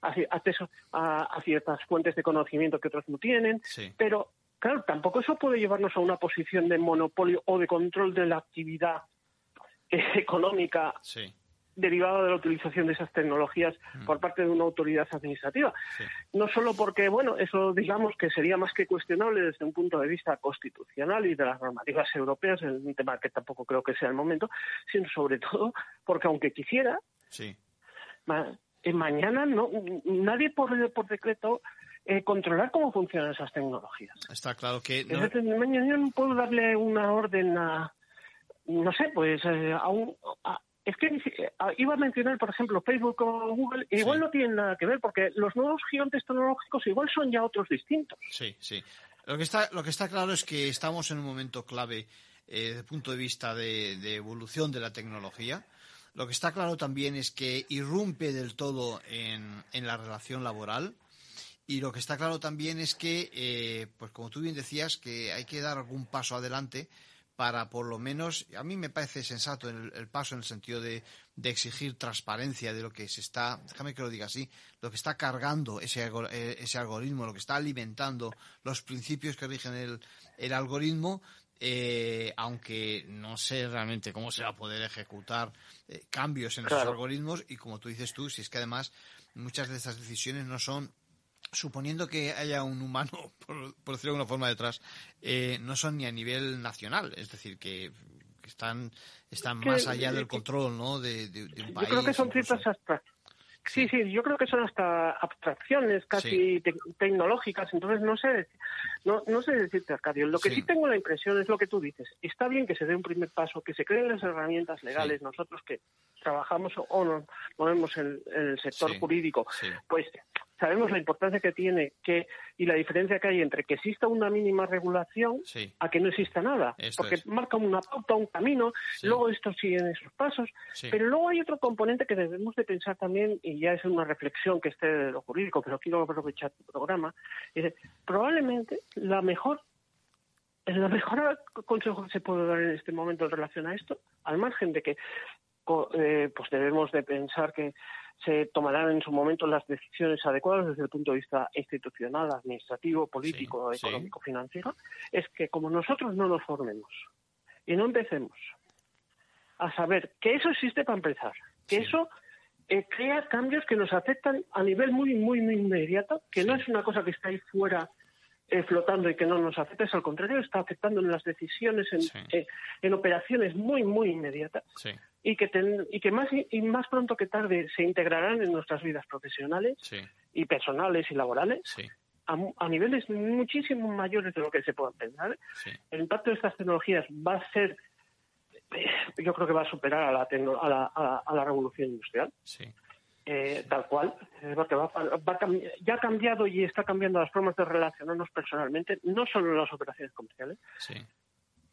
acceso a, ciertas fuentes de conocimiento que otros no tienen, pero claro, tampoco eso puede llevarnos a una posición de monopolio o de control de la actividad económica derivado de la utilización de esas tecnologías mm. por parte de una autoridad administrativa. No solo porque, bueno, eso digamos que sería más que cuestionable desde un punto de vista constitucional y de las normativas europeas, es un tema que tampoco creo que sea el momento, sino sobre todo porque aunque quisiera, eh, mañana no nadie por, por decreto eh, controlar cómo funcionan esas tecnologías. Está claro que... mañana no puedo darle una orden a, no sé, pues eh, a, un, es que iba a mencionar, por ejemplo, Facebook o Google, igual no tienen nada que ver, porque los nuevos gigantes tecnológicos igual son ya otros distintos. Sí, sí. Lo que está, lo que está claro es que estamos en un momento clave eh, desde el punto de vista de, evolución de la tecnología. Lo que está claro también es que irrumpe del todo en, la relación laboral. Y lo que está claro también es que, eh, pues como tú bien decías, que hay que dar algún paso adelante para por lo menos, a mí me parece sensato el, paso en el sentido de, exigir transparencia de lo que se está, déjame que lo diga así, lo que está cargando ese, eh, ese algoritmo, lo que está alimentando los principios que rigen el, el algoritmo, eh, aunque no sé realmente cómo se va a poder ejecutar eh, cambios en esos algoritmos y como tú dices tú, si es que además muchas de esas decisiones no son suponiendo que haya un humano, por, decirlo de alguna forma, detrás, eh, no son ni a nivel nacional, es decir, que, están, están más allá del control ¿no? de, un país. Yo creo que son ciertas abstracciones. Sí, sí, yo creo que son hasta abstracciones casi tecnológicas, entonces no sé, no, no sé decirte, Arcadio. Lo que sí. tengo la impresión es lo que tú dices. Está bien que se dé un primer paso, que se creen las herramientas legales, nosotros que trabajamos o nos movemos en, el sector jurídico, pues sabemos la importancia que tiene que y la diferencia que hay entre que exista una mínima regulación a que no exista nada, porque marca una pauta, un camino, luego esto sigue en esos pasos, pero luego hay otro componente que debemos de pensar también y ya es una reflexión que esté de lo jurídico, pero quiero aprovechar tu programa, es probablemente la mejor el mejor consejo que se puede dar en este momento en relación a esto, al margen de que eh, pues debemos de pensar que se tomarán en su momento las decisiones adecuadas desde el punto de vista institucional, administrativo, político, económico, financiero, es que como nosotros no nos formemos y no empecemos a saber que eso existe para empezar, que eso eh, crea cambios que nos afectan a nivel muy, muy, muy inmediato, que no es una cosa que está ahí fuera eh, flotando y que no nos afecta, es al contrario, está afectando en las decisiones, en, eh, en operaciones muy, muy inmediatas y que, y que más, y más pronto que tarde se integrarán en nuestras vidas profesionales y personales y laborales. A, niveles muchísimo mayores de lo que se pueda pensar. El impacto de estas tecnologías va a ser, eh, yo creo que va a superar a la, a la, a la revolución industrial. Eh, tal cual, porque va, ya ha cambiado y está cambiando las formas de relacionarnos personalmente, no solo en las operaciones comerciales.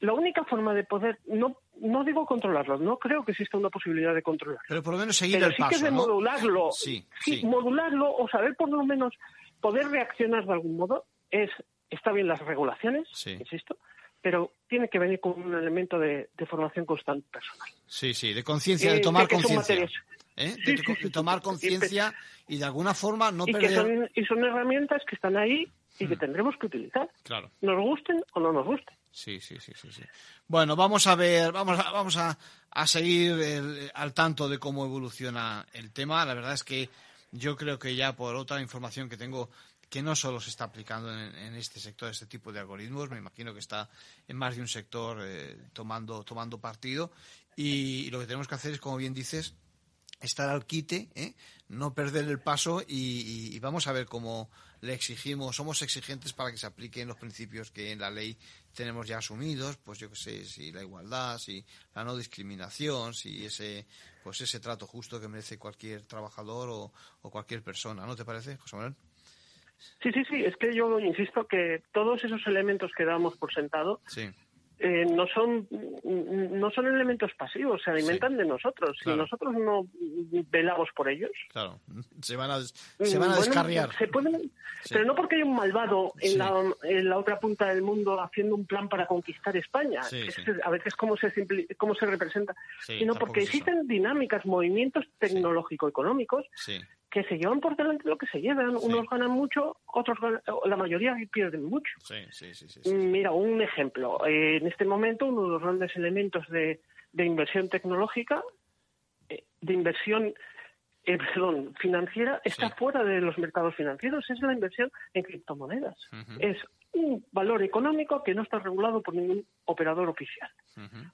La única forma de poder, no, no digo controlarlo, no creo que exista una posibilidad de controlarlo. Pero por lo menos seguir el sí paso, que es de modularlo, sí, modularlo o saber por lo menos poder reaccionar de algún modo, es está bien las regulaciones, insisto, pero tiene que venir con un elemento de, formación constante personal. Sí, sí, de conciencia, de eh, tomar conciencia. ¿eh? de, tomar conciencia y de alguna forma no y perder... y son herramientas que están ahí y que mm. tendremos que utilizar. Claro. Nos gusten o no nos gusten. Sí, sí, sí, sí, sí. Bueno, vamos a ver, vamos a, vamos a, a seguir al tanto de cómo evoluciona el tema. La verdad es que yo creo que ya por otra información que tengo que no solo se está aplicando en, este sector este tipo de algoritmos, me imagino que está en más de un sector eh, tomando, tomando partido y lo que tenemos que hacer es, como bien dices, estar al quite, ¿eh? no perder el paso y, vamos a ver cómo le exigimos, somos exigentes para que se apliquen los principios que en la ley tenemos ya asumidos, pues yo que sé, si la igualdad, si la no discriminación, si ese, pues ese trato justo que merece cualquier trabajador o, o cualquier persona, ¿no te parece, José Manuel? Sí, sí, sí, es que yo insisto que todos esos elementos que damos por sentado sí. Eh, no son no son elementos pasivos, se alimentan de nosotros. Si nosotros no velamos por ellos, claro, se van a, se van a descarriar. Pero no porque hay un malvado en, la, en la otra punta del mundo haciendo un plan para conquistar España, a veces cómo se, cómo se representa, sino porque existen dinámicas, movimientos tecnológico-económicos que se llevan por delante lo que se llevan. Unos ganan mucho, otros la mayoría pierden mucho. Mira, un ejemplo. Eh, en este momento, uno de los grandes elementos de, inversión tecnológica, eh, de inversión eh, perdón, financiera, está fuera de los mercados financieros. Es la inversión en criptomonedas. Es un valor económico que no está regulado por ningún operador oficial,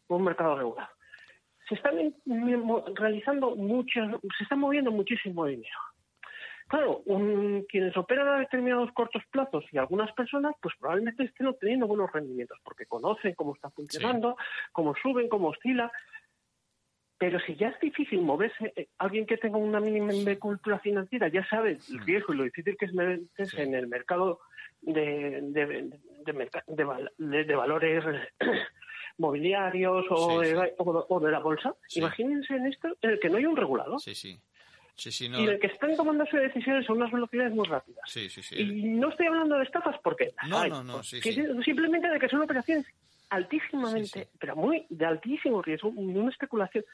un mercado regulado se están realizando muchas, se está moviendo muchísimo dinero. Claro, quienes operan a determinados cortos plazos y algunas personas, pues probablemente estén obteniendo buenos rendimientos porque conocen cómo está funcionando, cómo suben, cómo oscila. Pero si ya es difícil moverse, eh, alguien que tenga una mínima cultura financiera ya sabe el riesgo y lo difícil que es meterse en el mercado de, de, valores mobiliarios o, de, la bolsa. Imagínense en esto en el que no hay un regulador. Sí, sí. Y el que están tomándose decisiones a unas velocidades muy rápidas. Sí, sí, sí. Y no estoy hablando de estafas porque... No, no, no, Simplemente de que son operaciones altísimamente, pero muy de altísimo riesgo, de una especulación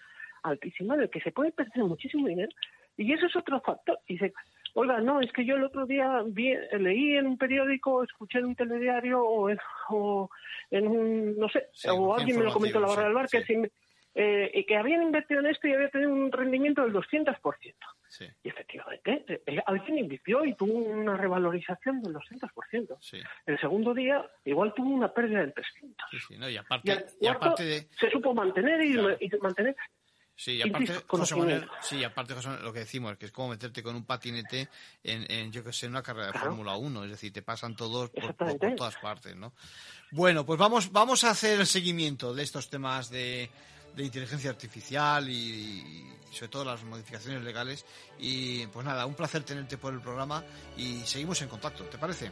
altísima en el que se puede perder muchísimo dinero. Y eso es otro factor. Y dice, oiga, no, es que yo el otro día vi, leí en un periódico, escuché en un telediario o en, o en un, no sé, o alguien me lo comentó en la barra del bar, que eh, y que habían invertido en esto y había tenido un rendimiento del 200%. Sí. Y efectivamente, eh, eh, alguien invirtió y tuvo una revalorización del 200%. Sí. El segundo día igual tuvo una pérdida del 300%. y aparte, de... se supo mantener y, mantener Sí, y aparte, José Manuel, sí, aparte lo que decimos, que es como meterte con un patinete en, yo que sé, en una carrera de Fórmula 1, es decir, te pasan todos por, todas partes, ¿no? Bueno, pues vamos, vamos a hacer el seguimiento de estos temas de, de inteligencia artificial y, sobre todo las modificaciones legales. Y pues nada, un placer tenerte por el programa y seguimos en contacto, ¿te parece?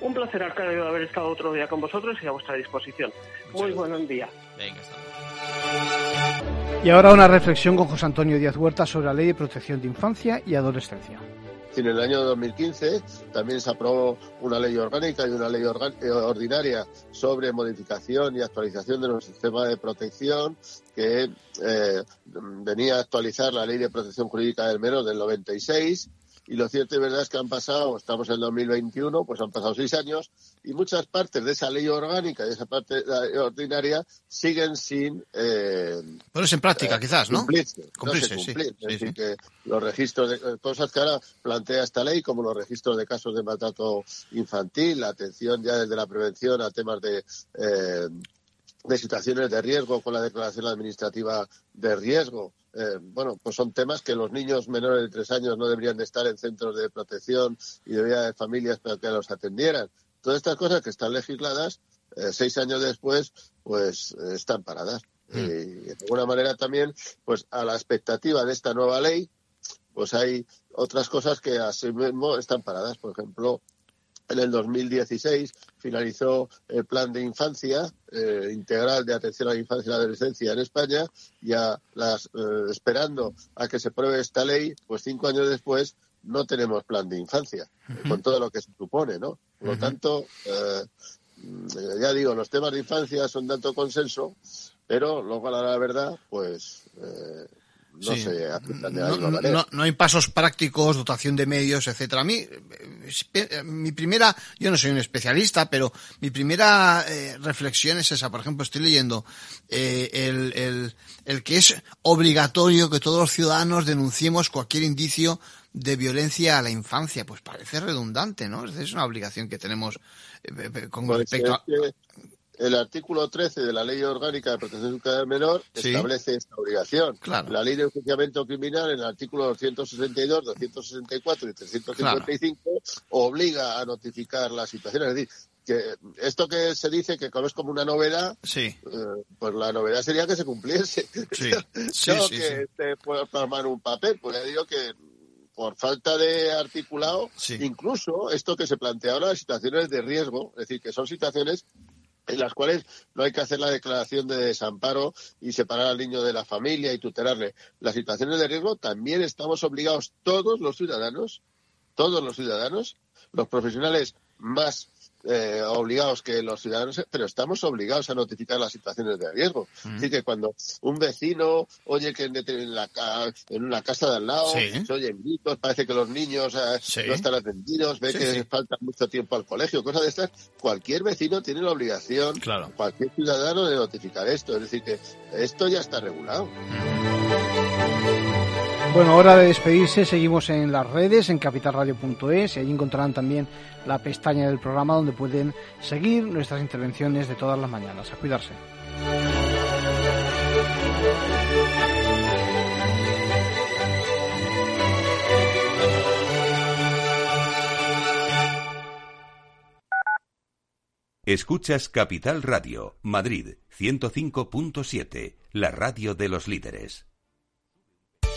Un placer, Arcadio, haber estado otro día con vosotros y a vuestra disposición. Muy buen día. Venga, hasta Y ahora una reflexión con José Antonio Díaz Huerta sobre la Ley de Protección de Infancia y Adolescencia. En el año 2015 también se aprobó una ley orgánica y una ley eh, ordinaria sobre modificación y actualización de nuestro sistema de protección que eh, venía a actualizar la ley de protección jurídica del menor del 96 y lo cierto y verdad es que han pasado, estamos en el 2021, pues han pasado seis años y muchas partes de esa ley orgánica y esa parte ordinaria siguen sin. Eh, en práctica, eh, quizás, ¿no? Cumplirse. es decir, que los registros de cosas que ahora plantea esta ley, como los registros de casos de maltrato infantil, la atención ya desde la prevención a temas de. Eh, de situaciones de riesgo con la declaración administrativa de riesgo. Eh, bueno, pues son temas que los niños menores de tres años no deberían de estar en centros de protección y debería haber familias para que los atendieran. Todas estas cosas que están legisladas, eh, seis años después, pues eh, están paradas. Mm. Y de alguna manera también, pues a la expectativa de esta nueva ley, pues hay otras cosas que así mismo están paradas. Por ejemplo, en el 2016 finalizó el plan de infancia eh, integral de atención a la infancia y la adolescencia en España. Ya las, eh, esperando a que se pruebe esta ley, pues cinco años después no tenemos plan de infancia, con todo lo que se supone, ¿no? Por lo tanto, eh, ya digo, los temas de infancia son de alto consenso, pero luego a la verdad, pues no no, no, hay pasos prácticos, dotación de medios, etcétera. A mí, mi primera, yo no soy un especialista, pero mi primera eh, reflexión es esa. Por ejemplo, estoy leyendo eh, el, el, el que es obligatorio que todos los ciudadanos denunciemos cualquier indicio de violencia a la infancia. Pues parece redundante, ¿no? Es una obligación que tenemos eh, con pues respecto a el artículo 13 de la Ley Orgánica de Protección del Menor establece esta obligación. La Ley de Enjuiciamiento Criminal, en el artículo 262, 264 y 355, obliga a notificar la situación. Es decir, que esto que se dice que es como una novedad, sí. Eh, pues la novedad sería que se cumpliese. Sí. no que te puedas plasmar un papel, pues ya digo que por falta de articulado, incluso esto que se plantea ahora, situaciones de riesgo, es decir, que son situaciones en las cuales no hay que hacer la declaración de desamparo y separar al niño de la familia y tutelarle. Las situaciones de riesgo también estamos obligados todos los ciudadanos, todos los ciudadanos, los profesionales más eh, obligados que los ciudadanos, pero estamos obligados a notificar las situaciones de riesgo. Mm. Así que cuando un vecino oye que en, la, en una casa de al lado se oyen gritos, parece que los niños eh, no están atendidos, ve que falta mucho tiempo al colegio, cosas de estas, cualquier vecino tiene la obligación, cualquier ciudadano de notificar esto. Es decir, que esto ya está regulado. Bueno, hora de despedirse. Seguimos en las redes, en capitalradio.es, y allí encontrarán también la pestaña del programa donde pueden seguir nuestras intervenciones de todas las mañanas. A cuidarse. Escuchas Capital Radio, Madrid 105.7, la radio de los líderes.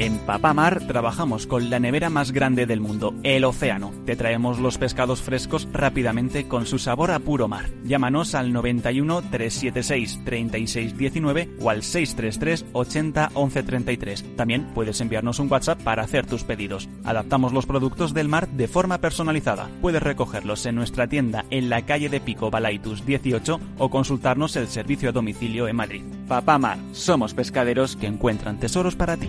En Papamar trabajamos con la nevera más grande del mundo, el océano. Te traemos los pescados frescos rápidamente con su sabor a puro mar. Llámanos al 91 376 3619 o al 633 80 11 33. También puedes enviarnos un WhatsApp para hacer tus pedidos. Adaptamos los productos del mar de forma personalizada. Puedes recogerlos en nuestra tienda en la calle de Pico Balaitus 18 o consultarnos el servicio a domicilio en Madrid. Papamar, somos pescaderos que encuentran tesoros para ti.